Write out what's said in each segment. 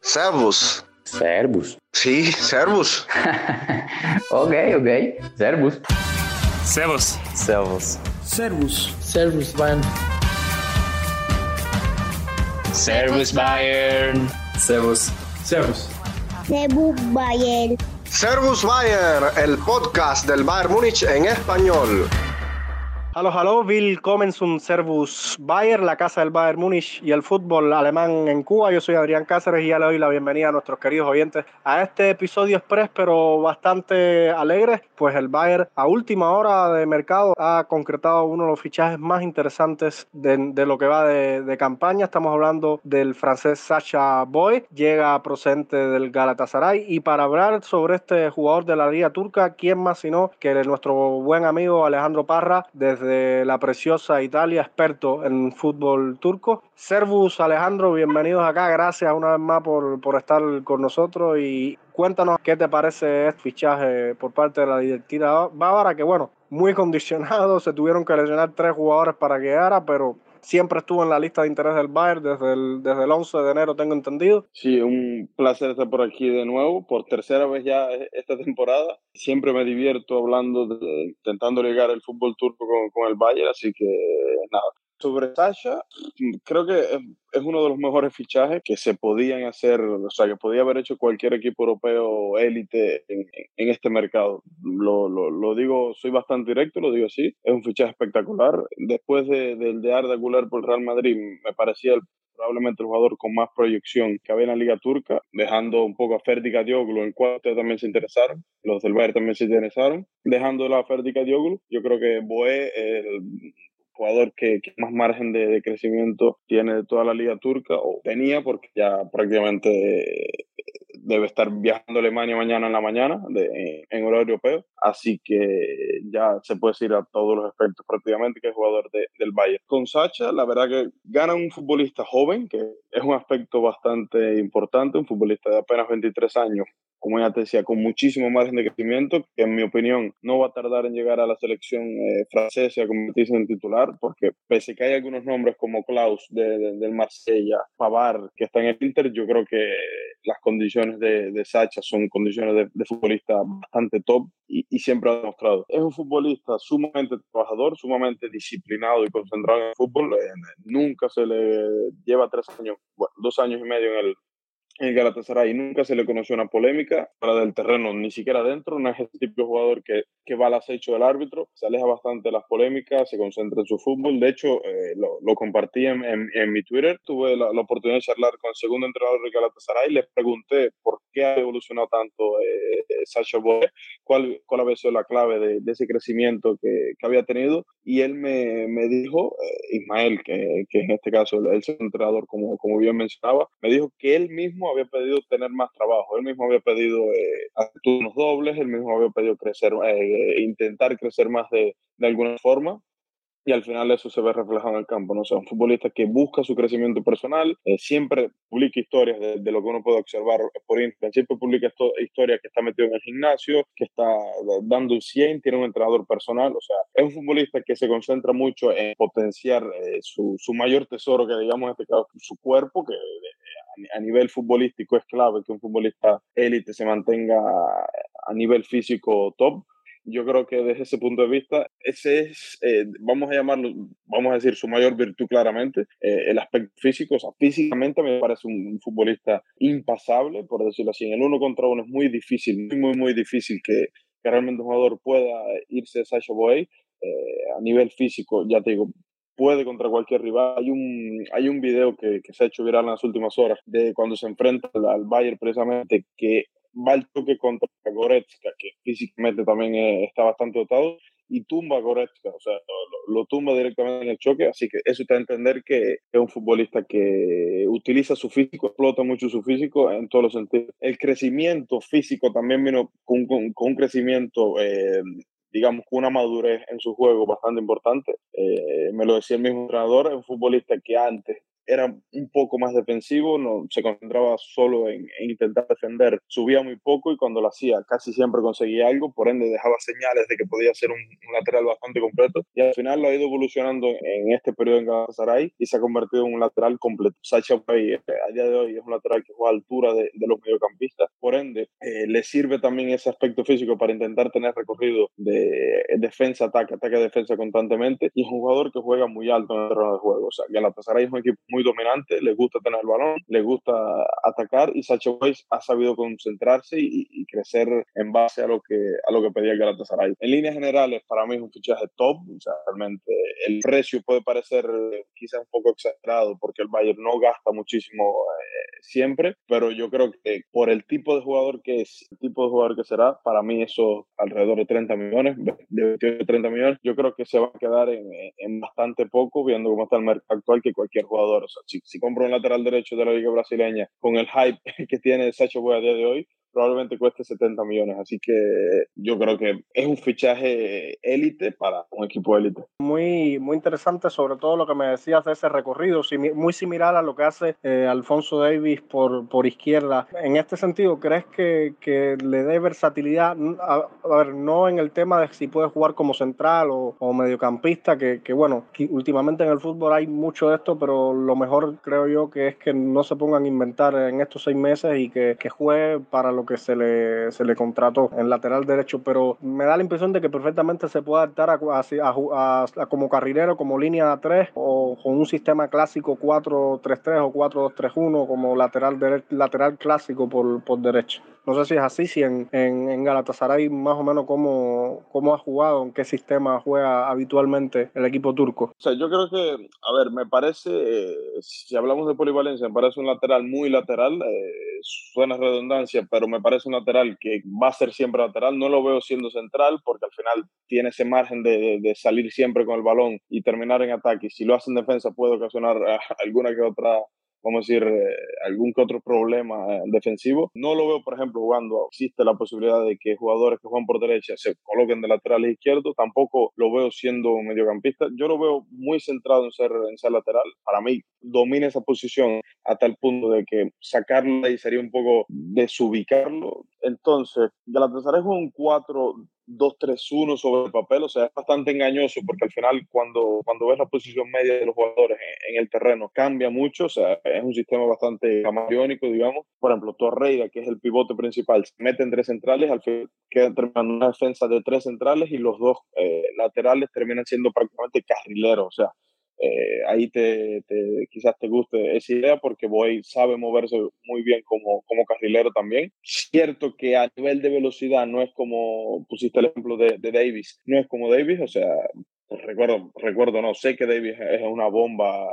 Servus. Servus. Sí, servus. ok, ok. Servus. Servus. Servus. Servus. Servus, Bayern. Servus, Bayern. Servus. Servus. Servus, Bayern. Servus Bayern, el podcast del Bayern Múnich en español. Hallo, hallo, willkommen zum Servus Bayer, la casa del Bayern Múnich y el fútbol alemán en Cuba. Yo soy Adrián Cáceres y ya le doy la bienvenida a nuestros queridos oyentes a este episodio express, pero bastante alegre, pues el Bayern a última hora de mercado ha concretado uno de los fichajes más interesantes de, de lo que va de, de, campaña. Estamos hablando del francés Sacha Boy, llega procedente del Galatasaray y para hablar sobre este jugador de la liga turca, ¿quién más sino que nuestro buen amigo Alejandro Parra desde la preciosa Italia, experto en fútbol turco. Servus, Alejandro, bienvenidos acá. Gracias una vez más por, por estar con nosotros y cuéntanos qué te parece este fichaje por parte de la directiva bávara, que bueno, muy condicionado, se tuvieron que lesionar tres jugadores para que llegara, pero siempre estuvo en la lista de interés del Bayern desde el, desde el 11 de enero, tengo entendido. Sí, un placer estar por aquí de nuevo, por tercera vez ya esta temporada. Siempre me divierto hablando, de, intentando ligar el fútbol turco con, con el Bayern, así que nada, sobre Sasha, creo que es uno de los mejores fichajes que se podían hacer, o sea, que podía haber hecho cualquier equipo europeo élite en, en, este mercado. Lo, lo, lo, digo, soy bastante directo, lo digo así. Es un fichaje espectacular. Después del de, Arda Güler por Real Madrid, me parecía el, probablemente el jugador con más proyección que había en la Liga Turca, dejando un poco a Ferdi Dioglu, en cual ustedes también se interesaron, los del Bayern también se interesaron, dejando a Ferdi Dioglu, yo creo que Boé, el jugador que, que más margen de, de, crecimiento tiene de toda la liga turca, o tenía, porque ya prácticamente debe estar viajando a Alemania mañana en la mañana, de, en horario europeo, así que ya se puede decir a todos los efectos prácticamente que es jugador de, del Bayern. Con Sacha, la verdad que gana un futbolista joven, que es un aspecto bastante importante, un futbolista de apenas 23 años, como ya te decía, con muchísimo margen de crecimiento, que en mi opinión no va a tardar en llegar a la selección eh, francesa a convertirse en titular, porque pese que hay algunos nombres como Klaus de, del Marsella, Pavard, que está en el Inter, yo creo que las condiciones de, de Sacha son condiciones de, futbolista bastante top y, y, siempre ha demostrado. Es un futbolista sumamente trabajador, sumamente disciplinado y concentrado en el fútbol. Eh, nunca se le lleva tres años, dos años y medio en el en Galatasaray. Nunca se le conoció una polémica fuera del terreno, ni siquiera dentro, no es tipo de jugador que, que va al acecho del árbitro, se aleja bastante de las polémicas, se concentra en su fútbol, de hecho eh, lo, lo, compartí en, en, en, mi Twitter, tuve la, la, oportunidad de charlar con el segundo entrenador de Galatasaray, les pregunté por qué ha evolucionado tanto eh, Sacha Boe, cuál, cuál había sido la clave de, ese crecimiento que, que, había tenido, y él me, me dijo, eh, Ismael, que, que, en este caso el, el entrenador, como, como bien mencionaba, me dijo que él mismo había pedido tener más trabajo, él mismo había pedido eh, turnos dobles, él mismo había pedido crecer, eh, intentar crecer más de, de alguna forma, y al final eso se ve reflejado en el campo. ¿no? O sea, un futbolista que busca su crecimiento personal, eh, siempre publica historias de, de, lo que uno puede observar por Instagram, siempre publica historias que está metido en el gimnasio, que está dando un 100, tiene un entrenador personal, o sea, es un futbolista que se concentra mucho en potenciar eh, su, su, mayor tesoro, que digamos en este caso su cuerpo, que eh, a nivel futbolístico es clave que un futbolista élite se mantenga a nivel físico top yo creo que desde ese punto de vista, ese es, eh, vamos a llamarlo, vamos a decir, su mayor virtud claramente, eh, el aspecto físico. O sea, físicamente me parece un, un, futbolista impasable, por decirlo así. En el uno contra uno es muy difícil, muy, muy, muy difícil que, que realmente un jugador pueda irse a Sasha Boey. Eh, a nivel físico, ya te digo, puede contra cualquier rival. Hay un, hay un video que, que, se ha hecho viral en las últimas horas de cuando se enfrenta al Bayern precisamente, que va toque contra Goretzka, que físicamente también eh, está bastante dotado, y tumba a Goretzka, o sea, lo, tumba directamente en el choque, así que eso te da a entender que es un futbolista que utiliza su físico, explota mucho su físico en todos los sentidos. El crecimiento físico también vino con, un crecimiento eh, digamos, con una madurez en su juego bastante importante. Eh, me lo decía el mismo entrenador, es un futbolista que antes era un poco más defensivo, no se concentraba solo en, intentar defender, subía muy poco y cuando lo hacía casi siempre conseguía algo, por ende dejaba señales de que podía ser un, lateral bastante completo y al final lo ha ido evolucionando en este periodo en Galatasaray y se ha convertido en un lateral completo. Sacha Pay eh, a día de hoy es un lateral que juega a altura de, los mediocampistas, por ende eh, le sirve también ese aspecto físico para intentar tener recorrido de defensa, ataque, ataque, defensa constantemente y es un jugador que juega muy alto en el terreno de juego. O sea, Galatasaray es un equipo muy dominante, le gusta tener el balón, le gusta atacar y Sacha Weiss ha sabido concentrarse y, crecer en base a lo que a lo que pedía Galatasaray. En líneas generales, para mí es un fichaje top, o realmente el precio puede parecer quizás un poco exagerado porque el Bayern no gasta muchísimo eh, siempre, pero yo creo que por el tipo de jugador que es, el tipo de jugador que será, para mí eso alrededor de 30 millones, de 28 30 millones, yo creo que se va a quedar en, en bastante poco viendo cómo está el mercado actual que cualquier jugador si, si compro un lateral derecho de la liga brasileña con el hype que tiene Sacho Boy a día de hoy, probablemente cueste 70 millones. Así que yo creo que es un fichaje élite para un equipo élite. Muy, muy interesante, sobre todo lo que me decías de ese recorrido, muy similar a lo que hace eh, Alfonso Davis por, por izquierda. En este sentido, ¿crees que, que le dé versatilidad? A, ver, no en el tema de si puede jugar como central o, o mediocampista, que, que bueno, últimamente en el fútbol hay mucho de esto, pero lo mejor creo yo que es que no se pongan a inventar en estos seis meses y que, que juegue para lo que se le, se le contrató en lateral derecho, pero me da la impresión de que perfectamente se puede adaptar a, a, como carrilero, como línea 3 o con un sistema clásico 4-3-3 o 4-2-3-1 como lateral, lateral clásico por, por derecha. No sé si es así, si en, en, Galatasaray más o menos cómo, cómo ha jugado, en qué sistema juega habitualmente el equipo turco. O sea, yo creo que, a ver, me parece, si hablamos de polivalencia, me parece un lateral muy lateral, eh, suena redundancia, pero me parece un lateral que va a ser siempre lateral. No lo veo siendo central porque al final tiene ese margen de, de salir siempre con el balón y terminar en ataque. Y si lo hace en defensa puede ocasionar alguna que otra vamos a decir, eh, algún que otro problema eh, defensivo. No lo veo, por ejemplo, jugando, existe la posibilidad de que jugadores que juegan por derecha se coloquen de lateral izquierdo, tampoco lo veo siendo un mediocampista. Yo lo veo muy centrado en ser, en ser lateral. Para mí, domina esa posición hasta el punto de que sacarlo ahí sería un poco desubicarlo. Entonces, Galatasaray juega un 4 2-3-1 sobre el papel, o sea, es bastante engañoso porque al final cuando, cuando ves la posición media de los jugadores en, el terreno cambia mucho, o sea, es un sistema bastante camaleónico, digamos. Por ejemplo, Torreira, que es el pivote principal, se mete en tres centrales, al final queda terminando una defensa de tres centrales y los dos eh, laterales terminan siendo prácticamente carrileros, o sea, eh, ahí te, quizás te guste esa idea porque Boy sabe moverse muy bien como, como carrilero también. Cierto que a nivel de velocidad no es como, pusiste el ejemplo de, de Davis, no es como Davis, o sea, recuerdo, recuerdo, no, sé que Davis es una bomba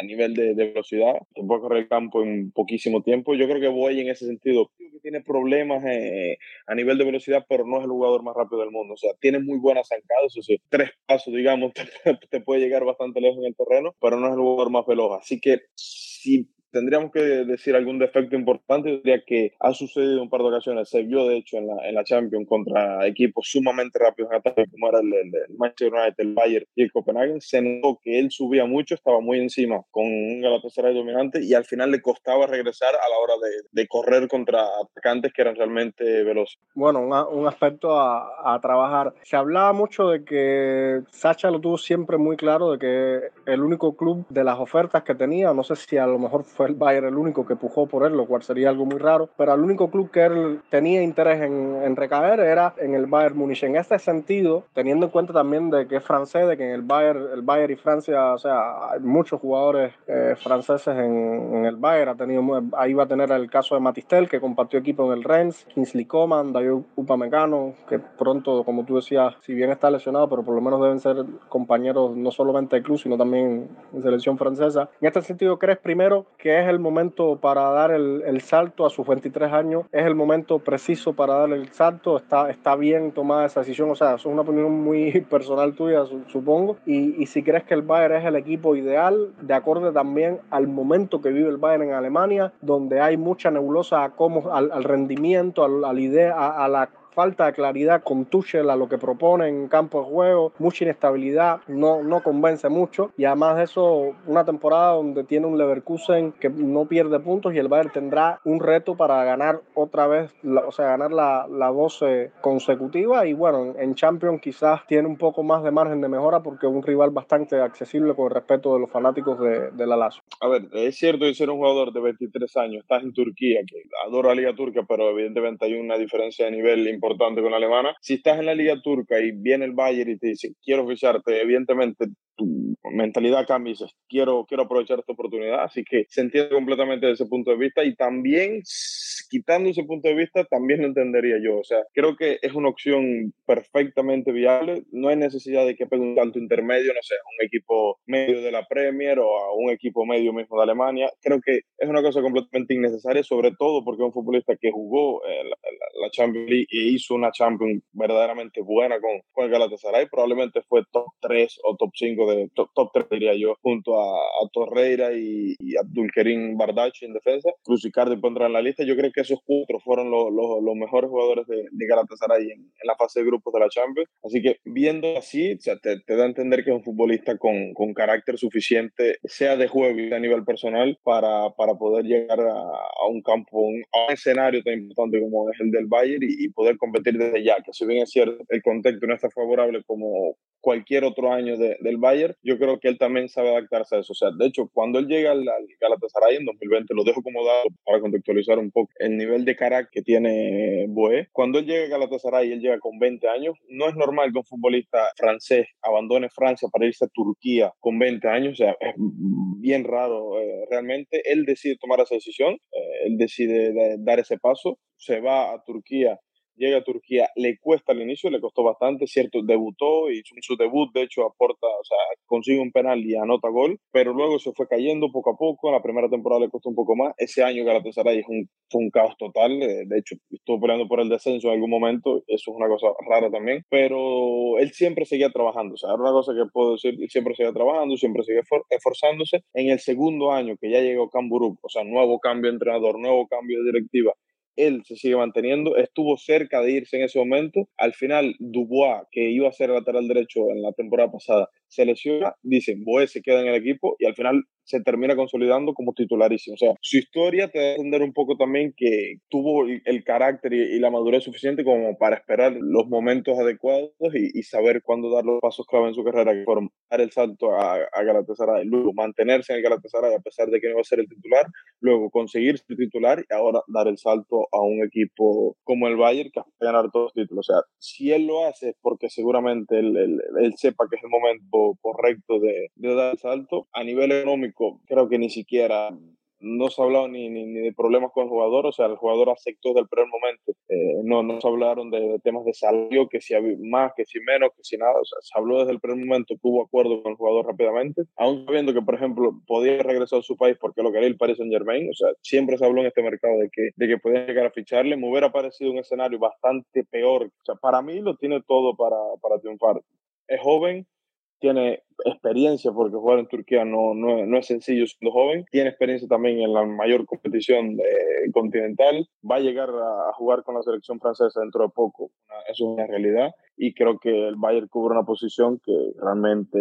a nivel de, velocidad, que puede correr el campo en poquísimo tiempo. Yo creo que Boy en ese sentido tiene problemas eh, a nivel de velocidad, pero no es el jugador más rápido del mundo. O sea, tiene muy buenas zancadas, o sea, tres pasos, digamos, te, puede llegar bastante lejos en el terreno, pero no es el jugador más veloz. Así que si tendríamos que decir algún defecto importante, diría que ha sucedido un par de ocasiones, se vio de hecho en la, en la Champions contra equipos sumamente rápidos en ataque, como era el, Manchester United, el Bayern y el Copenhagen, se notó que él subía mucho, estaba muy encima con un Galatasaray dominante y al final le costaba regresar a la hora de, de correr contra atacantes que eran realmente veloces. Bueno, un aspecto a, a, trabajar. Se hablaba mucho de que Sacha lo tuvo siempre muy claro de que el único club de las ofertas que tenía, no sé si a lo mejor fue el Bayern el único que pujó por él, lo cual sería algo muy raro, pero el único club que él tenía interés en, recaer era en el Bayern Múnich. En este sentido, teniendo en cuenta también de que es francés, de que en el Bayern, el Bayern y Francia, o sea, hay muchos jugadores eh, franceses en, el Bayern, ha tenido, ahí va a tener el caso de Matistel, que compartió equipo en el Rennes, Kingsley Coman, David Upamecano, que pronto, como tú decías, si bien está lesionado, pero por lo menos deben ser compañeros no solamente de club, sino también en selección francesa. En este sentido, ¿crees primero que es el momento para dar el, salto a sus 23 años, es el momento preciso para dar el salto, está, está bien tomada esa decisión, o sea, es una opinión muy personal tuya, supongo, y, si crees que el Bayern es el equipo ideal, de acorde también al momento que vive el Bayern en Alemania, donde hay mucha nebulosa a al, al rendimiento, a, a la idea, a la falta de claridad con Tuchel a lo que propone en campo de juego, mucha inestabilidad, no, no convence mucho y además de eso una temporada donde tiene un Leverkusen que no pierde puntos y el Bayern tendrá un reto para ganar otra vez, o sea, ganar la, la 12 consecutiva y bueno, en, Champions quizás tiene un poco más de margen de mejora porque es un rival bastante accesible con respeto de los fanáticos de, de la Lazio. A ver, es cierto que ser un jugador de 23 años, estás en Turquía, que adoro la Liga Turca, pero evidentemente hay una diferencia de nivel importante importante con la alemana. Si estás en la liga turca y viene el Bayern y te dice, quiero ficharte, evidentemente tu mentalidad cambia y dices, quiero, quiero aprovechar esta oportunidad. Así que se entiende completamente desde ese punto de vista y también, quitando ese punto de vista, también lo entendería yo. O sea, creo que es una opción perfectamente viable. No hay necesidad de que pegue un tanto intermedio, no sé, a un equipo medio de la Premier o a un equipo medio mismo de Alemania. Creo que es una cosa completamente innecesaria, sobre todo porque es un futbolista que jugó eh, la, la, Champions League e hizo una Champions verdaderamente buena con, con el Galatasaray. Probablemente fue top 3 o top 5 de top, top 3, diría yo, junto a, a Torreira y, y Abdulkerim Bardachi en defensa. Cruz Icardi pondrá en la lista. Yo creo que esos cuatro fueron los, los mejores jugadores de, de Galatasaray en, en, la fase de grupos de la Champions. Así que viendo así, o sea, te, te, da a entender que es un futbolista con, con carácter suficiente, sea de juego y a nivel personal, para, para poder llegar a, a un campo, un, a un escenario tan importante como es el del Bayern y, y poder competir desde ya, que si bien es cierto, el contexto no está favorable como cualquier otro año de, del Bayern, yo creo que él también sabe adaptarse a eso. O sea, de hecho, cuando él llega al, al Galatasaray en 2020, lo dejo como dado para contextualizar un poco el nivel de carácter que tiene Boé. Cuando él llega a Galatasaray, él llega con 20 años. No es normal que un futbolista francés abandone Francia para irse a Turquía con 20 años. O sea, es bien raro eh, realmente. Él decide tomar esa decisión, eh, él decide de, dar ese paso, se va a Turquía llega a Turquía, le cuesta al inicio, le costó bastante, cierto, debutó y su, su, debut de hecho aporta, o sea, consigue un penal y anota gol, pero luego se fue cayendo poco a poco, en la primera temporada le costó un poco más, ese año Galatasaray es un, fue un caos total, de hecho estuvo peleando por el descenso en algún momento, eso es una cosa rara también, pero él siempre seguía trabajando, o sea, era una cosa que puedo decir, siempre seguía trabajando, siempre seguía esforzándose, en el segundo año que ya llegó Camburú, o sea, nuevo cambio de entrenador, nuevo cambio de directiva, él se sigue manteniendo, estuvo cerca de irse en ese momento. Al final, Dubois, que iba a ser lateral derecho en la temporada pasada, se lesiona, dicen, Boé se queda en el equipo y al final se termina consolidando como titularísimo. O sea, su historia te da a entender un poco también que tuvo el carácter y la madurez suficiente como para esperar los momentos adecuados y, y, saber cuándo dar los pasos clave en su carrera, que fueron dar el salto a, a Galatasaray, luego mantenerse en el Galatasaray a pesar de que no iba a ser el titular, luego conseguir ser titular y ahora dar el salto a un equipo como el Bayern que va a ganar todos los títulos. O sea, si él lo hace es porque seguramente él, él, él sepa que es el momento correcto de, dar el salto. A nivel económico, creo que ni siquiera no se ha hablado ni, ni, de problemas con el jugador, o sea, el jugador aceptó desde el primer momento, eh, no, no se hablaron de, temas de salario, que si más, que si menos, que si nada, o sea, se habló desde el primer momento que hubo acuerdo con el jugador rápidamente, aún sabiendo que, por ejemplo, podía regresar a su país porque lo quería el Paris Saint Germain, o sea, siempre se habló en este mercado de que, de que podía llegar a ficharle, me hubiera parecido un escenario bastante peor, para mí lo tiene todo para, para triunfar, es joven, tiene experiencia, porque jugar en Turquía no, no, no, es sencillo siendo joven, tiene experiencia también en la mayor competición eh, continental, va a llegar a, jugar con la selección francesa dentro de poco, es una realidad, y creo que el Bayern cubre una posición que realmente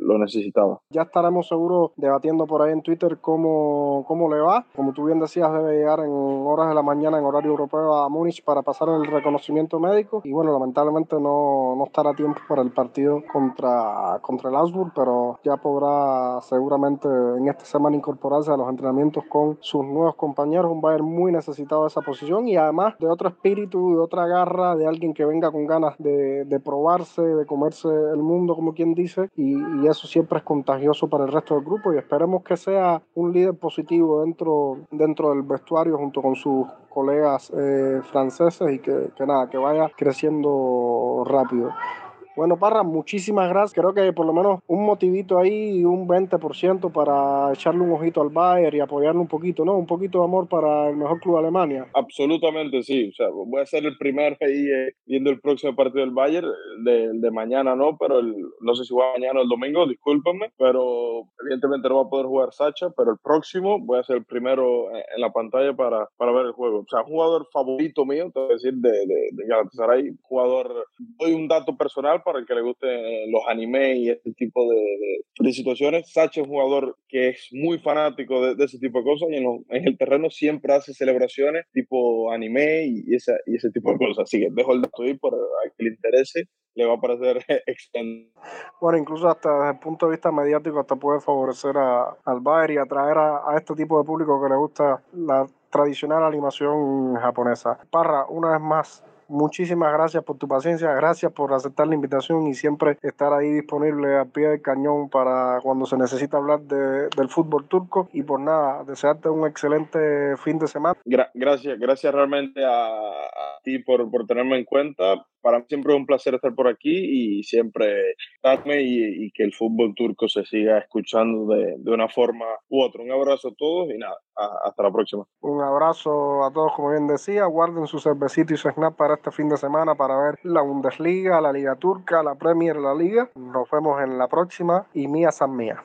lo necesitaba. Ya estaremos seguros debatiendo por ahí en Twitter cómo, cómo le va. Como tú bien decías, debe llegar en horas de la mañana en horario europeo a Múnich para pasar el reconocimiento médico. Y bueno, lamentablemente no, no estará tiempo para el partido contra, contra el Augsburg, pero ya podrá seguramente en esta semana incorporarse a los entrenamientos con sus nuevos compañeros. Un Bayern muy necesitado de esa posición y además de otro espíritu, de otra garra, de alguien que venga con ganas de de, probarse, de comerse el mundo, como quien dice, y, y, eso siempre es contagioso para el resto del grupo y esperemos que sea un líder positivo dentro, dentro del vestuario junto con sus colegas eh, franceses y que, que, nada, que vaya creciendo rápido. Bueno, Parra, muchísimas gracias. Creo que por lo menos un motivito ahí, un 20% para echarle un ojito al Bayern y apoyarlo un poquito, ¿no? Un poquito de amor para el mejor club de Alemania. Absolutamente sí. O sea, voy a ser el primero ahí eh, viendo el próximo partido del Bayern, de, mañana no, pero no sé si va mañana o el domingo, discúlpenme, pero evidentemente no va a poder jugar Sacha, pero el próximo voy a ser el primero en la pantalla para, para ver el juego. O sea, jugador favorito mío, te voy a decir, de, de, de Galatasaray, jugador, doy un dato personal para el que le guste los anime y este tipo de, de, situaciones. Sacha es un jugador que es muy fanático de, ese tipo de cosas y en, en, el terreno siempre hace celebraciones tipo anime y, esa, y ese tipo de cosas. Así que dejo el dato ahí para que le interese le va a parecer extenso. Bueno, incluso hasta desde el punto de vista mediático hasta puede favorecer a, al Bayern y atraer a, a este tipo de público que le gusta la tradicional animación japonesa. Parra, una vez más, muchísimas gracias por tu paciencia, gracias por aceptar la invitación y siempre estar ahí disponible al pie del cañón para cuando se necesita hablar de, del fútbol turco. Y por nada, desearte un excelente fin de semana. Gra gracias, gracias realmente a, a ti por, por, tenerme en cuenta. Para mí siempre es un placer estar por aquí y siempre darme y, que el fútbol turco se siga escuchando de, de, una forma u otra. Un abrazo a todos y nada, hasta la próxima. Un abrazo a todos, como bien decía. Guarden su cervecito y su snap para este fin de semana para ver la Bundesliga, la Liga Turca, la Premier, la Liga. Nos vemos en la próxima y mía san mía.